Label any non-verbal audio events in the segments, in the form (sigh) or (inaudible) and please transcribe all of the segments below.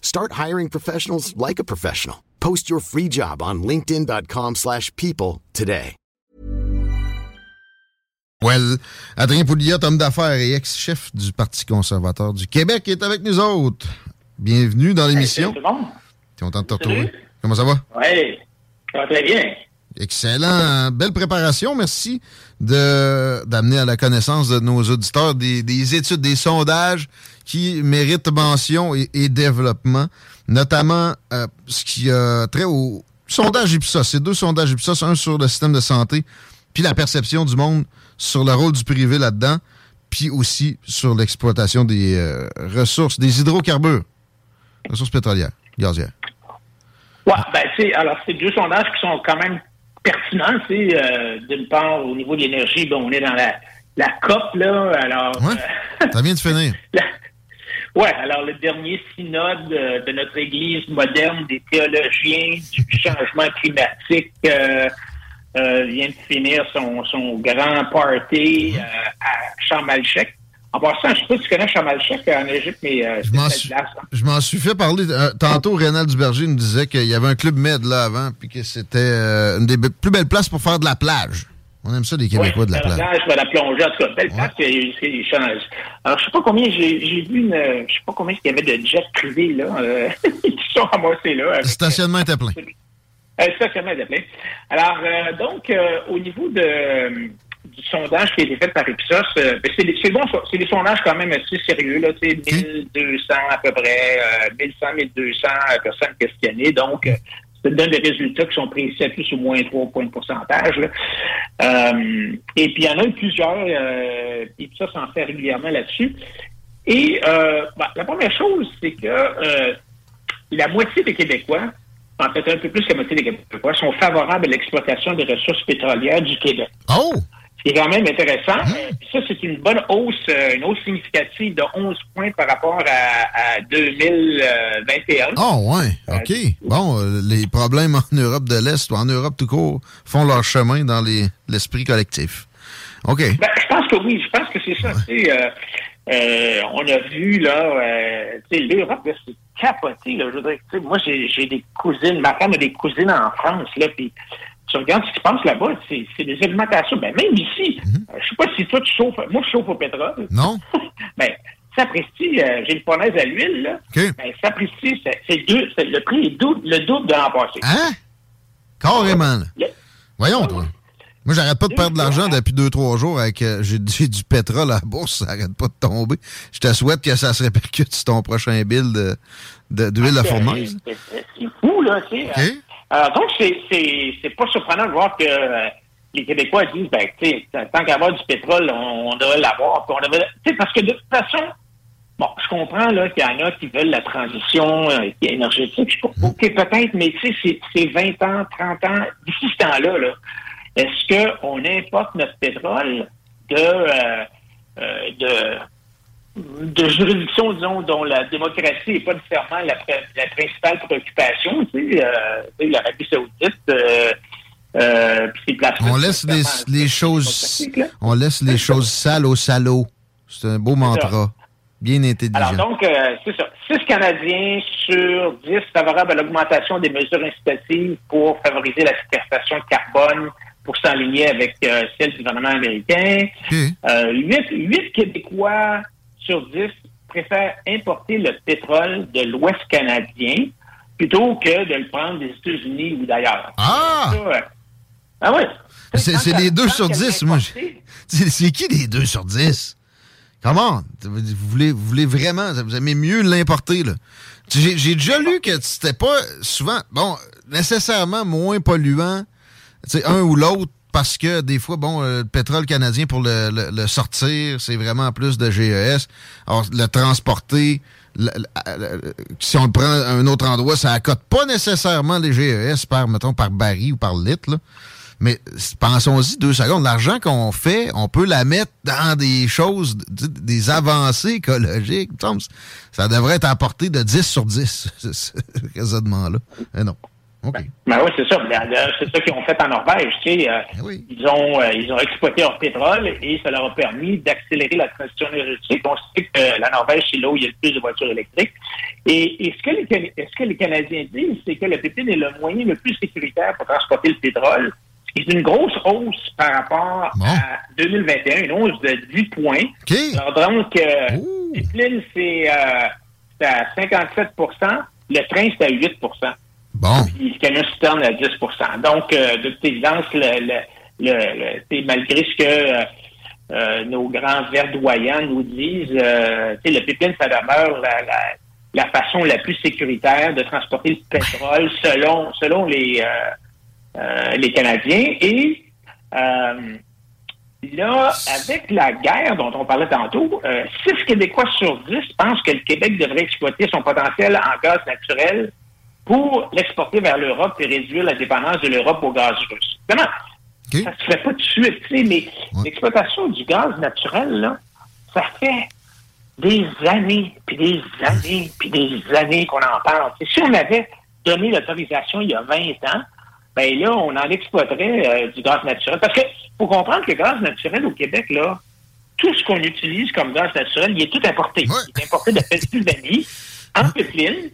Start hiring professionals like a professional. Post your free job on linkedin.com/people slash people today. Well, Adrien Pouliot, homme d'affaires et ex-chef du Parti conservateur du Québec, est avec nous autres. Bienvenue dans l'émission. Le monde. T'es content de te retrouver? Comment ça va? Oui, ça va très bien. Excellent. Belle préparation. Merci de d'amener à la connaissance de nos auditeurs des, des études, des sondages qui méritent mention et, et développement, notamment euh, ce qui a trait au sondage Ipsos. C'est deux sondages Ipsos, un sur le système de santé, puis la perception du monde sur le rôle du privé là-dedans, puis aussi sur l'exploitation des euh, ressources, des hydrocarbures, ressources pétrolières, gazières. Ouais, ben, c'est, alors, c'est deux sondages qui sont quand même pertinents. Euh, D'une part, au niveau de l'énergie, bon, on est dans la, la COP, là. Alors, Ouais, euh, ça vient de finir. (laughs) ouais, alors le dernier synode euh, de notre Église moderne des théologiens du (laughs) changement climatique euh, euh, vient de finir son, son grand party Mhm. à Chamalchek. En passant, je sais pas si tu connais Chamalchek en Égypte, mais Je m'en hein. je m'en suis fait parler. tantôt, Rénal Duberger nous disait qu'il y avait un club med là avant, puis que c'était une des plus belles places pour faire de la plage. On aime ça, les Québécois, de la Ouais, plage. je vais la plonger. En tout cas, belle place, c'est c'est des changes. Alors, je sais pas combien, j'ai vu une, je sais pas combien il y avait de jets privés, là, euh, (laughs) qui sont ramassés, là. avec- Le stationnement était plein. Euh, stationnement était plein. Alors, euh, donc, au niveau de, du sondage qui a été fait par Ipsos, ben, c'est bon, c'est des sondages quand même assez sérieux, là, tu sais, 1200 à peu près, euh, 1100, 1200 personnes questionnées, donc, ça donne des résultats qui sont précis à plus ou moins 3 points de pourcentage. Euh, et puis, il y en a eu plusieurs, euh, Ipsos en fait régulièrement là-dessus. Et euh, ben, la première chose, c'est que euh, la moitié des Québécois, en fait un peu plus que la moitié des Québécois, sont favorables à l'exploitation des ressources pétrolières du Québec. Oh! Qui est quand même intéressant. Euh, puis ça, c'est une bonne hausse, euh, une hausse significative de 11 points par rapport à, à 2021. Oh, ouais. OK. Bon, euh, les problèmes en Europe de l'Est ou en Europe tout court font leur chemin dans les- l'esprit collectif. OK. Ben, je pense que oui, je pense que c'est ça. euh, euh, on a vu, là, euh, l'Europe, c'est capoté, là. Je veux dire, moi, j'ai j'ai des cousines, ma femme a des cousines en France, là, puis tu regardes ce qui se passe là-bas, c'est c'est des alimentations. Ben, même ici, euh, je sais pas si toi, tu chauffes, moi, je chauffe au pétrole. Non? (laughs) ben, sapristi, euh, j'ai une fournaise à l'huile, là. OK. Ben, sapristi, c'est c'est deux, c'est- le prix est double, le double de l'an passé. Hein? Carrément, là. Le- Voyons, toi. Moi, j'arrête pas de perdre de l'argent depuis deux, trois jours avec euh, j'ai (laughs) du pétrole à la bourse, ça arrête pas de tomber. Je te souhaite que ça se répercute sur ton prochain bill de, d'huile de, fournaise. C'est fou, là, tu sais. Euh, donc, c'est pas surprenant de voir que euh, les Québécois disent, ben, tu tant qu'avoir du pétrole, on, devrait l'avoir. parce que de toute façon, bon, je comprends là qu'il y en a qui veulent la transition euh, énergétique. OK, peut-être, mais tu sais, c'est 20 ans, 30 ans, d'ici ce temps-là, là, est-ce qu'on importe notre pétrole de, euh, euh, de de juridiction, disons, dont la démocratie n'est pas nécessairement la, la, principale préoccupation, tu sais, euh, l'Arabie saoudite, euh, euh, On laisse les, les choses, on laisse les choses sales au salaud. C'est un beau mantra. Bien intelligent. Alors donc, euh, c'est ça. 6 Canadiens sur 10 favorables à l'augmentation des mesures incitatives pour favoriser la séquestration de carbone pour s'aligner avec euh, celle du gouvernement américain. 8, euh, Québécois sur 10 préfèrent importer le pétrole de l'Ouest canadien plutôt que de le prendre des États-Unis ou d'ailleurs. Ah! ah oui. C'est les 2 sur 10, moi. (laughs) C'est qui les 2 sur 10? Comment? Vous voulez, vous voulez vraiment, vous aimez mieux l'importer, là. J'ai déjà lu que c'était pas souvent, bon, nécessairement moins polluant, un ou l'autre, parce que des fois, bon, euh, le pétrole canadien, pour le, sortir, c'est vraiment plus de GES. Alors, le transporter, si on le prend à un autre endroit, ça accote pas nécessairement les GES par, mettons, par baril ou par litre, là. Mais pensons-y deux secondes. L'argent qu'on fait, on peut la mettre dans des choses, des avancées écologiques. Ça devrait être apporté de 10 sur 10, (laughs) ce raisonnement-là. Mais Ben, ben, oui, c'est ça. C'est ça qu'ils ont fait en Norvège. Tu sais, euh, ben ils, ont, euh, ils ont exploité leur pétrole et ça leur a permis d'accélérer la transition énergétique. On sait que la Norvège, c'est là où il y a le plus de voitures électriques. Et, ce, que les, ce que les Canadiens disent, c'est que le pétrole est le moyen le plus sécuritaire pour transporter le pétrole. C'est une grosse hausse par rapport à 2021, une hausse de 10 points. Alors donc, euh, pipeline, c'est euh, à 57% le train, c'est à 8 Bon. Puis le camion citerne à 10% Donc, euh, de toute évidence, le, le, malgré ce que euh, euh, nos grands verdoyants nous disent, le pipeline, ça demeure la, la, la, façon la plus sécuritaire de transporter le pétrole selon, selon les les Canadiens. Et là, avec la guerre dont on parlait tantôt, 6 euh, Québécois sur 10 pensent que le Québec devrait exploiter son potentiel en gaz naturel pour l'exporter vers l'Europe et réduire la dépendance de l'Europe au gaz russe. Comment? Ça se ferait pas de suite, tu sais, mais l'exploitation du gaz naturel, là, ça fait des années, puis des années, puis des années qu'on en parle. si on avait donné l'autorisation il y a 20 ans, ben là, on en exploiterait euh, du gaz naturel. Parce que faut comprendre que le gaz naturel au Québec, là, tout ce qu'on utilise comme gaz naturel, il est tout importé. Il est importé de Pennsylvanie, en pipeline.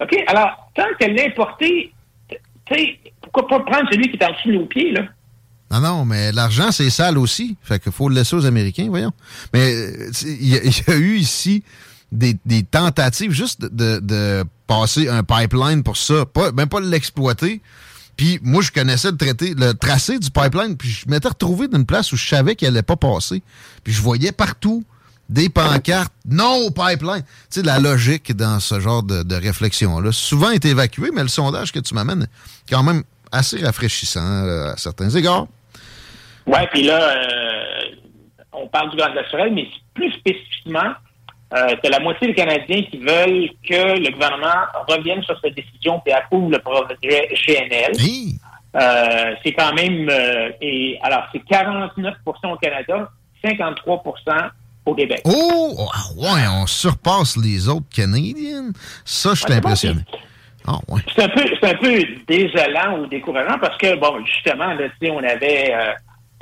OK? Alors, tant qu'elle est importé, tu sais, pourquoi pas prendre celui qui est en dessous de nos pieds, là? Non, non, mais l'argent, c'est sale aussi. Fait qu'il faut le laisser aux Américains, voyons. Mais (laughs) il y, a eu ici des, tentatives juste de, passer un pipeline pour ça. Pas, même pas l'exploiter, puis moi, je connaissais le traité, le tracé du pipeline, puis je m'étais retrouvé dans une place où je savais qu'il allait pas passer. Puis je voyais partout des pancartes non au pipeline. Tu sais, la logique dans ce genre de, réflexion-là. Souvent est évacué, mais le sondage que tu m'amènes est quand même assez rafraîchissant euh, à certains égards. Oui, puis là, euh, on parle du gaz naturel, mais plus spécifiquement, euh, la moitié des Canadiens qui veulent que le gouvernement revienne sur cette décision et approuve le projet GNL. Euh, c'est quand même... Et Alors, c'est 49% au Canada, 53 au Québec. Oh! Ah ouais, on surpasse les autres Canadiens. Ça, je suis impressionné. Ah, ouais. C'est un, peu, un peu désolant ou décourageant parce que, bon, justement, là, on avait... Euh,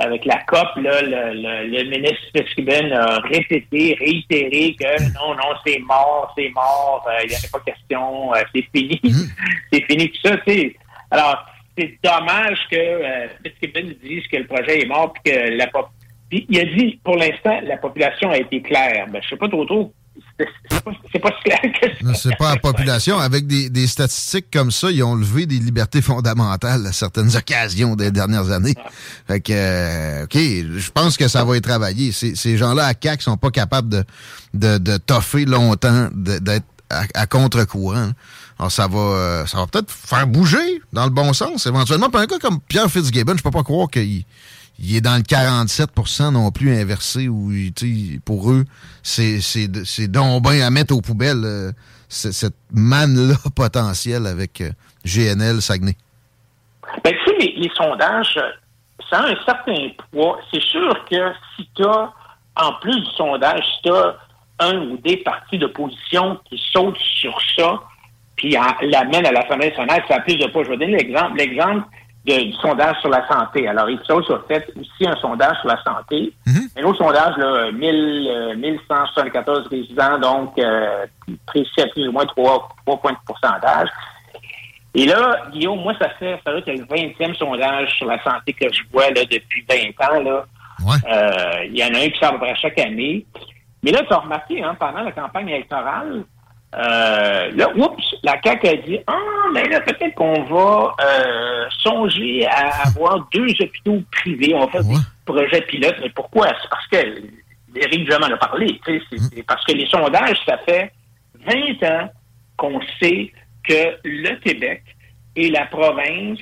avec la COP, là, le, le, ministre Fitzgibbon a répété, réitéré que non, non, c'est mort, c'est mort, euh, il n'y avait pas question, euh, c'est fini, mm. (laughs) c'est fini tout ça. Alors, c'est dommage que Fitzgibbon dise que le projet est mort puis que la pop il a dit, pour l'instant, la population a été claire. Ben, je sais pas trop trop c'est pas, si clair que C'est pas la population. Avec des, statistiques comme ça, ils ont levé des libertés fondamentales à certaines occasions des dernières années. Fait que, euh, OK, je pense que ça va être travaillé. Ces, gens-là à CAC sont pas capables de, de, de toffer longtemps, d'être à, contre-courant. Alors, ça va, euh, ça va peut-être faire bouger dans le bon sens, éventuellement. Pour un gars comme Pierre Fitzgibbon, je peux pas croire qu'il il est dans le 47% non plus inversé où pour eux, c'est donc à mettre aux poubelles euh, cette manne-là (laughs) potentielle avec euh, GNL Saguenay. Ben, tu sais, les, sondages, ça a un certain poids. C'est sûr que si tu as, en plus du sondage, si tu as un ou des partis d'opposition qui sautent sur ça, puis l'amènent à l'Assemblée nationale, ça a plus de poids. Je vais donner l'exemple. L'exemple, du sondage sur la santé. Alors, Ipsos a fait aussi un sondage sur la santé. Un autre sondage, là, 1000, 1174 euh, résidents, donc euh, précis à plus ou moins 3, points de pourcentage. Et là, Guillaume, moi, ça fait, ça fait le 20e sondage sur la santé que je vois là, depuis 20 ans. Là. Euh, il y en a un qui sort à chaque année. Mais là, tu as remarqué, hein, pendant la campagne électorale, euh, là, oups, la CAQ a dit Ah, mais là, peut-être qu'on va euh, songer à avoir deux hôpitaux privés. On va faire des projets pilotes. Mais pourquoi? C'est parce que Éric Jamal a parlé. C'est parce que les sondages, ça fait 20 ans qu'on sait que le Québec est la province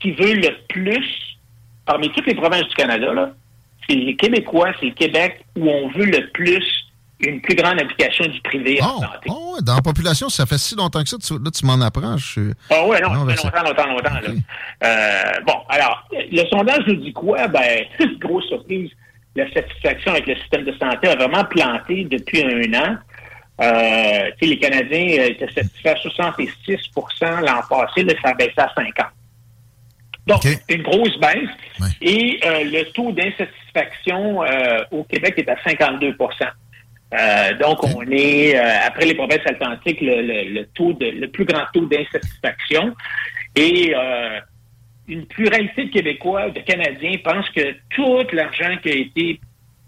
qui veut le plus, parmi toutes les provinces du Canada, c'est les Québécois, c'est le Québec où on veut le plus une plus grande application du privé en oh, santé. Oh, dans la population, ça fait si longtemps que ça, tu, là, tu m'en apprends. Je Ah oui, non, ça fait longtemps, longtemps, longtemps. Euh, bon, alors, le sondage nous dit quoi? Ben, (laughs) grosse surprise, la satisfaction avec le système de santé a vraiment planté depuis un an. Euh, les Canadiens étaient satisfaits à 66% l'an passé, là, ça a baissé à 50 donc, c'est une grosse baisse. Et euh, le taux d'insatisfaction euh, au Québec est à 52 euh, donc, on est, euh, après les provinces atlantiques, le, taux de, le plus grand taux d'insatisfaction. Et euh, une pluralité de Québécois, de Canadiens, pensent que tout l'argent qui a été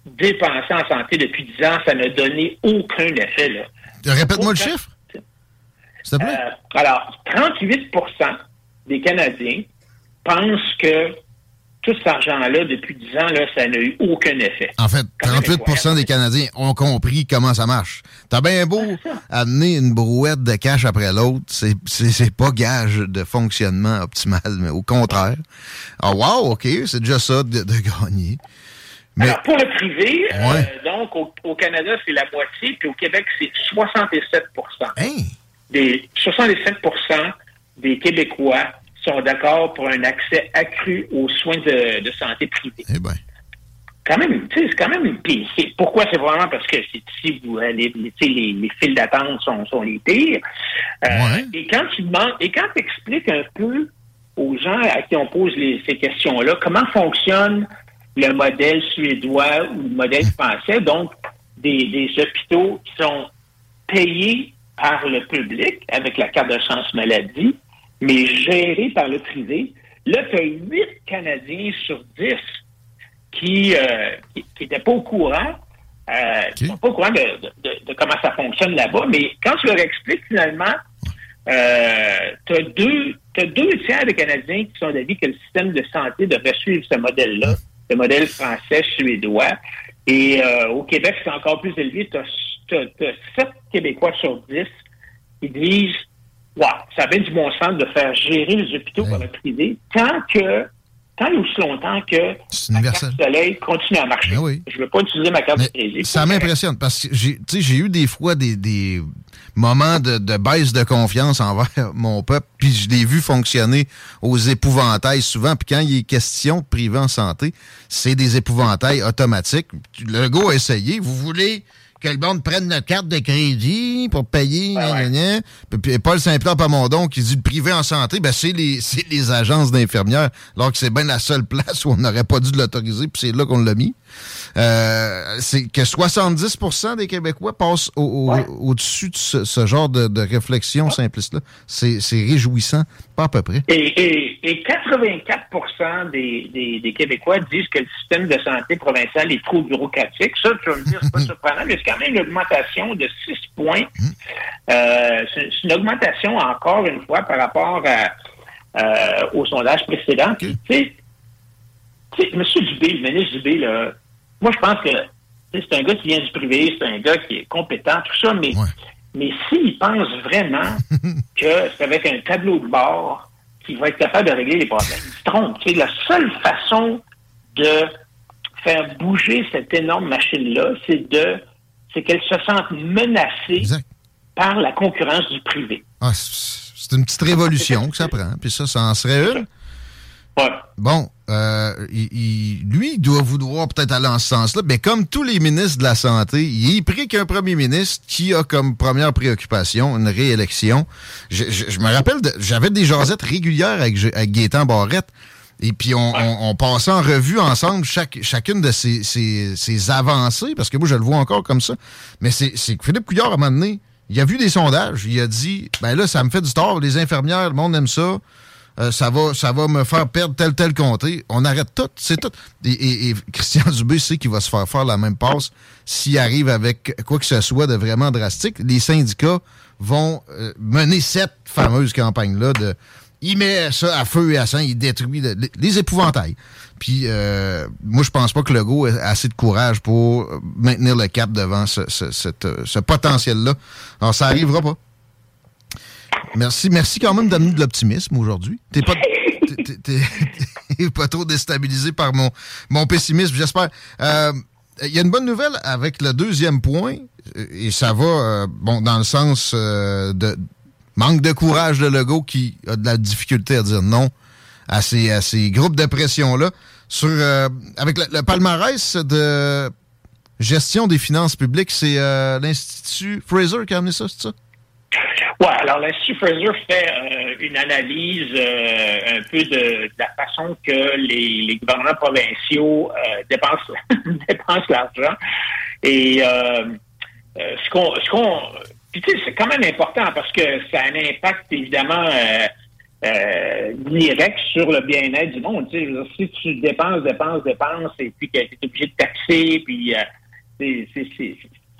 dépensé en santé depuis 10 ans, ça n'a donné aucun effet. Répète-moi le chiffre. alors, 38% des Canadiens pensent que tout cet argent-là, depuis 10 ans, là, ça n'a eu aucun effet. En fait, 38% des Canadiens ont compris comment ça marche. T'as bien beau amener une brouette de cash après l'autre, c'est, c'est, pas gage de fonctionnement optimal, mais au contraire. Ah, wow, OK, c'est déjà ça de, gagner. Mais... Alors, pour le privé, euh, donc, au, Canada, c'est la moitié, puis au Québec, c'est 67% hein? Des 67% des Québécois sont d'accord pour un accès accru aux soins de, santé privés. Eh ben. Quand même, c'est quand même une Pourquoi? C'est vraiment parce que c'est ici où euh, les, les, les, files d'attente sont, sont les pires. Euh, et quand tu demandes, et quand tu expliques un peu aux gens à qui on pose ces questions-là, comment fonctionne le modèle suédois ou le modèle français, donc des, des hôpitaux qui sont payés par le public avec la carte de chance maladie, mais géré par le privé. Là, tu as 8 Canadiens sur 10 qui n'étaient euh, pas au courant, euh, pas au courant de, comment ça fonctionne là-bas, mais quand tu leur expliques finalement, euh, tu as deux, deux tiers des Canadiens qui sont d'avis que le système de santé devrait suivre ce modèle-là, le modèle français, suédois. Et euh, au Québec, c'est encore plus élevé. Tu as, as, 7 Québécois sur 10 qui disent Ouais, ça avait du bon sens de faire gérer les hôpitaux par le privé tant que tant et aussi longtemps que la carte soleil continue à marcher. Ben je ne veux pas utiliser ma carte de crédit. Ça m'impressionne parce que j'ai eu des fois des, des moments de, de, baisse de confiance envers (laughs) mon peuple, puis je l'ai vu fonctionner aux épouvantails souvent. Puis quand il est question de privé en santé, c'est des épouvantails automatiques. Le gars a essayé. Vous voulez que le monde prenne notre carte de crédit pour payer. Ouais, Puis Paul Saint-Pierre Pamondon qui dit le privé en santé, ben c'est les, les agences d'infirmières, alors que c'est bien la seule (laughs) place où on n'aurait pas dû l'autoriser, puis c'est là qu'on l'a mis. Euh, c'est que 70 des Québécois passent au-dessus de ce, genre de, réflexion simpliste-là. C'est réjouissant, pas à peu près. Et, 84 des, des, Québécois disent que le système de santé provincial est trop bureaucratique. Ça, tu vas me dire, c'est pas (laughs) surprenant, mais c'est quand même une augmentation de 6 points. Mmh. Euh, c'est une augmentation, encore une fois, par rapport euh, au sondage précédent. Tu sais, M. Dubé, le ministre Dubé, là, moi, je pense que c'est un gars qui vient du privé, c'est un gars qui est compétent, tout ça, mais, mais s'il pense vraiment (laughs) que c'est avec un tableau de bord qu'il va être capable de régler les problèmes, il se trompe. C'est la seule façon de faire bouger cette énorme machine-là, c'est de c'est qu'elle se sente menacée par la concurrence du privé. Ah, c'est une petite révolution que ça prend, puis ça, ça en serait une. Bon, euh, lui, il doit vouloir peut-être aller en ce sens-là, mais comme tous les ministres de la Santé, il est pris qu'un premier ministre qui a comme première préoccupation une réélection. Je, me rappelle, j'avais des jasettes régulières avec, avec Gaétan Barrette, et puis on, passait en revue ensemble chaque, chacune de ces, avancées, parce que moi, je le vois encore comme ça. Mais c'est que Philippe Couillard, à un moment donné, il a vu des sondages, il a dit, ben là, ça me fait du tort, les infirmières, le monde aime ça. Euh, ça, va, ça va me faire perdre tel, tel comté. On arrête tout, c'est tout. Et, Christian (laughs) Dubé sait qu'il va se faire faire la même passe s'il arrive avec quoi que ce soit de vraiment drastique. Les syndicats vont euh, mener cette fameuse campagne-là de il met ça à feu et à sang, il détruit les épouvantails. Puis euh, moi, je pense pas que le go ait assez de courage pour maintenir le cap devant ce, ce potentiel-là. Alors, ça arrivera pas. Merci, merci quand même d'amener de l'optimisme aujourd'hui. T'es pas, pas trop déstabilisé par mon, mon pessimisme, j'espère. Euh, il y a une bonne nouvelle avec le deuxième point, et ça va euh, bon dans le sens euh, de manque de courage de Legault qui a de la difficulté à dire non à ces, à ces groupes de pression-là. Sur avec le, palmarès de gestion des finances publiques, c'est l'Institut Fraser qui a amené ça, c'est ça? Oui, alors l'Institut Fraser fait euh, une analyse euh, un peu de, la façon que les, gouvernements provinciaux euh, dépensent, (laughs) dépensent l'argent. Et ce qu'on... Ce qu'on tu sais, c'est quand même important parce que ça a un impact évidemment direct sur le bien-être du monde. Tu sais, si tu dépenses, dépenses, dépenses, et puis que tu es obligé de taxer, puis c'est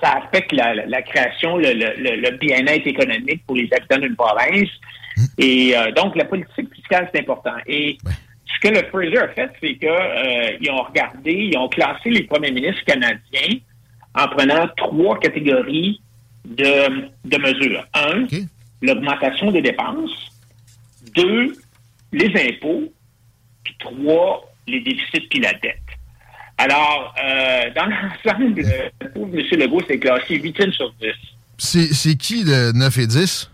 ça affecte la, création, le, bien-être économique pour les habitants d'une province. Mmh. Et euh, donc, la politique fiscale, c'est important. Et ce que le Fraser a fait, c'est qu'ils euh, ont regardé, ils ont classé les premiers ministres canadiens en prenant trois catégories de, mesures. Un, l'augmentation des dépenses. Deux, les impôts. Puis trois, les déficits puis la dette. Alors, euh, dans l'ensemble, (laughs) le pauvre M. Legault s'est classé 8 sur 10. C'est qui le 9 et 10?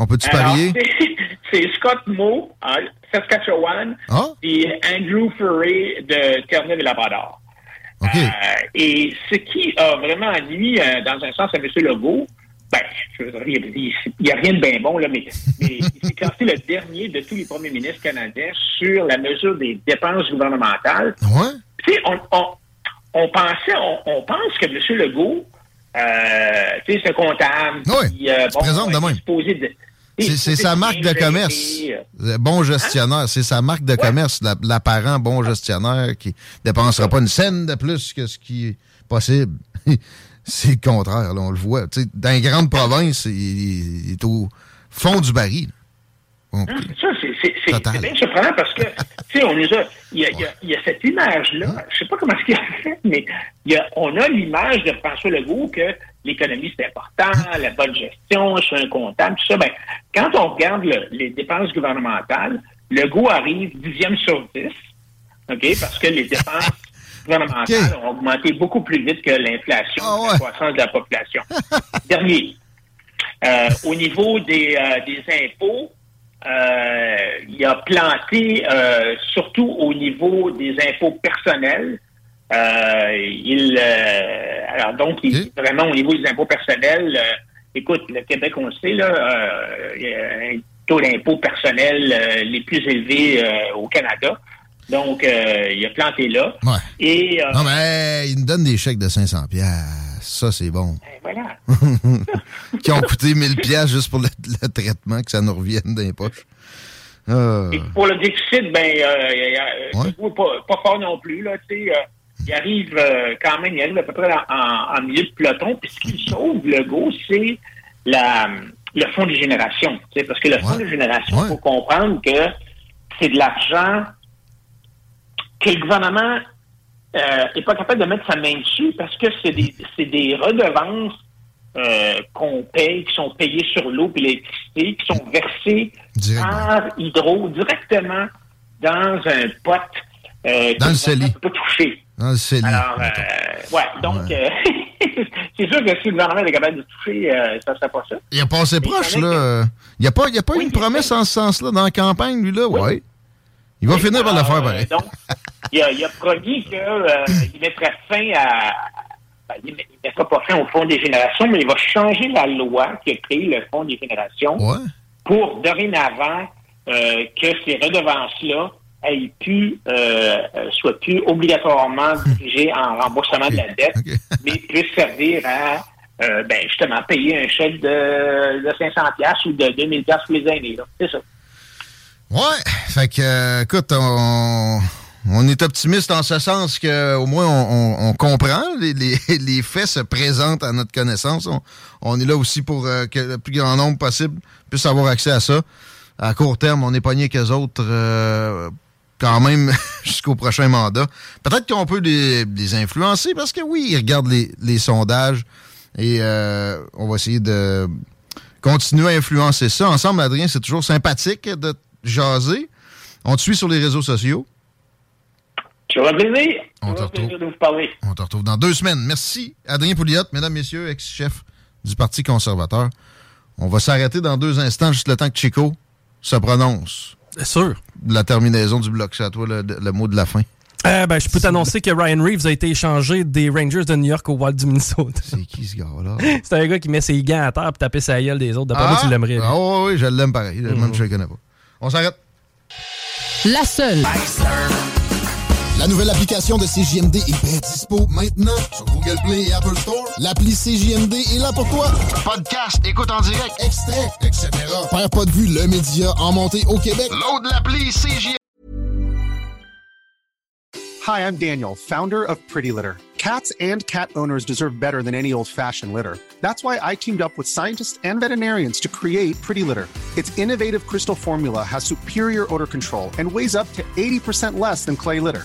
On peut-tu parier? (laughs) C'est Scott Moe, en Saskatchewan, ah? et Andrew Furry de Terre-Neuve-et-Labrador. Euh, et ce qui a vraiment nuit, euh, dans un sens, à M. Legault, ben, il n'y a, rien de bien bon, là, mais, mais il s'est (laughs) classé le dernier de tous les premiers ministres canadiens sur la mesure des dépenses gouvernementales. Ouais on, on, on, pensait, on, pense que M. Legault, euh, tu sais, c'est comptable. Oui, euh, bon, présente de C'est sa marque de commerce. Bon gestionnaire. C'est sa marque de commerce, l'apparent bon gestionnaire qui dépensera pas une scène de plus que ce qui est possible. (laughs) c'est le contraire, on le voit. dans les grandes provinces, il, est au fond du baril. Hein, ça, c'est bien surprenant parce que, (laughs) tu sais, on a. Il y a, il y a, cette image-là, hein? je sais pas comment ce qu'il a fait, mais y a, on a l'image de François Legault que l'économie, c'est important, (laughs) la bonne gestion, je suis un comptable, tout ça. Ben, quand on regarde les dépenses gouvernementales, Legault arrive dixième sur dix, OK, parce que les dépenses (laughs) gouvernementales ont augmenté beaucoup plus vite que l'inflation, ah la croissance de la population. Dernier. Euh, au niveau des, euh, des impôts, euh, il a planté euh, surtout au niveau des impôts personnels. Euh, il, alors donc, il, vraiment au niveau des impôts personnels, écoute, le Québec, on le sait, là, il y a un taux d'impôt personnel les plus élevés au Canada. Donc, il a planté là. Ouais. Et, non, mais il nous donne des chèques de 500 pièces. Ça, c'est bon. Ben, voilà. (laughs) qui ont coûté 1000 pièces juste pour le, le, traitement, que ça nous revienne dans les poches. Euh... Et pour le déficit, ben, euh, ouais. pas, pas, fort non plus. Là, il arrive euh, quand même, il arrive à peu près en, en milieu de peloton. Puis ce qui sauve le go, c'est la, le fonds de génération. Parce que le fonds de génération, il faut comprendre que c'est de l'argent que le gouvernement n'est pas capable de mettre sa main dessus parce que c'est des, des redevances euh, qu'on paye, qui sont payées sur l'eau et l'électricité, qui sont versées par Hydro directement dans un pot euh, dans le CELI. peut pas toucher. Dans le CELI. Alors, euh, ouais, donc, ouais. Euh, (laughs) c'est sûr que si le gouvernement est capable de toucher, euh, ça serait pas ça. Il a passé proche, là. Il n'y a pas, il y a pas oui, une promesse en ce sens-là dans la campagne, lui, là? Oui. Ouais. Il va oui, finir par le faire, pareil. Donc, il a, il a promis qu'il mettrait fin à, ben, il ne mettra pas fin au Fonds des générations, mais il va changer la loi qui a créé le Fonds des générations ouais. pour dorénavant euh, que ces redevances-là aient pu, euh, soient plus obligatoirement dirigées en remboursement de la dette, okay. (laughs) mais puissent servir à euh, ben, justement payer un chèque de, de 500 pièces ou de 2000 pièces pour les aînés. C'est ça. Ouais, fait que, écoute, on on est optimiste en ce sens qu'au moins on, comprend, (laughs) les, faits se présentent à notre connaissance. On, est là aussi pour euh, que le plus grand nombre possible puisse avoir accès à ça. À court terme, on est pogné qu'eux autres euh, quand même (laughs) jusqu'au prochain mandat. Peut-être qu'on peut les, influencer parce que oui, ils regardent les, les sondages et euh, on va essayer de continuer à influencer ça. Ensemble, Adrien, c'est toujours sympathique de jaser. On te suit sur les réseaux sociaux. Ça va plaisir. On te, retrouve, de vous parler. on te retrouve dans deux semaines. Merci, Adrien Pouliot, mesdames, messieurs, ex-chef du Parti conservateur. On va s'arrêter dans deux instants, juste le temps que Chico se prononce. Bien sûr. La terminaison du bloc, c'est à toi le, le, mot de la fin. Euh, ben, je peux t'annoncer que Ryan Reeves a été échangé des Rangers de New York au Wild du Minnesota. C'est qui ce gars-là? (laughs) c'est un gars qui met ses gants à terre pour taper sa gueule des autres. D'après ah, moi, tu l'aimerais. Ah oui, oui, je l'aime pareil. Mm -hmm. Même si je le connais pas. On s'arrête. La seule. La nouvelle application de CJMD est bien dispo maintenant sur Google Play et Apple Store. L'appli CJMD est là pour toi. Podcast, écoute en direct, extrait, etc. Père pas de vue, le média en montée au Québec. Load l'appli CJMD. Hi, I'm Daniel, founder of Pretty Litter. Cats and cat owners deserve better than any old-fashioned litter. That's why I teamed up with scientists and veterinarians to create Pretty Litter. Its innovative crystal formula has superior odor control and weighs up to 80% less than clay litter.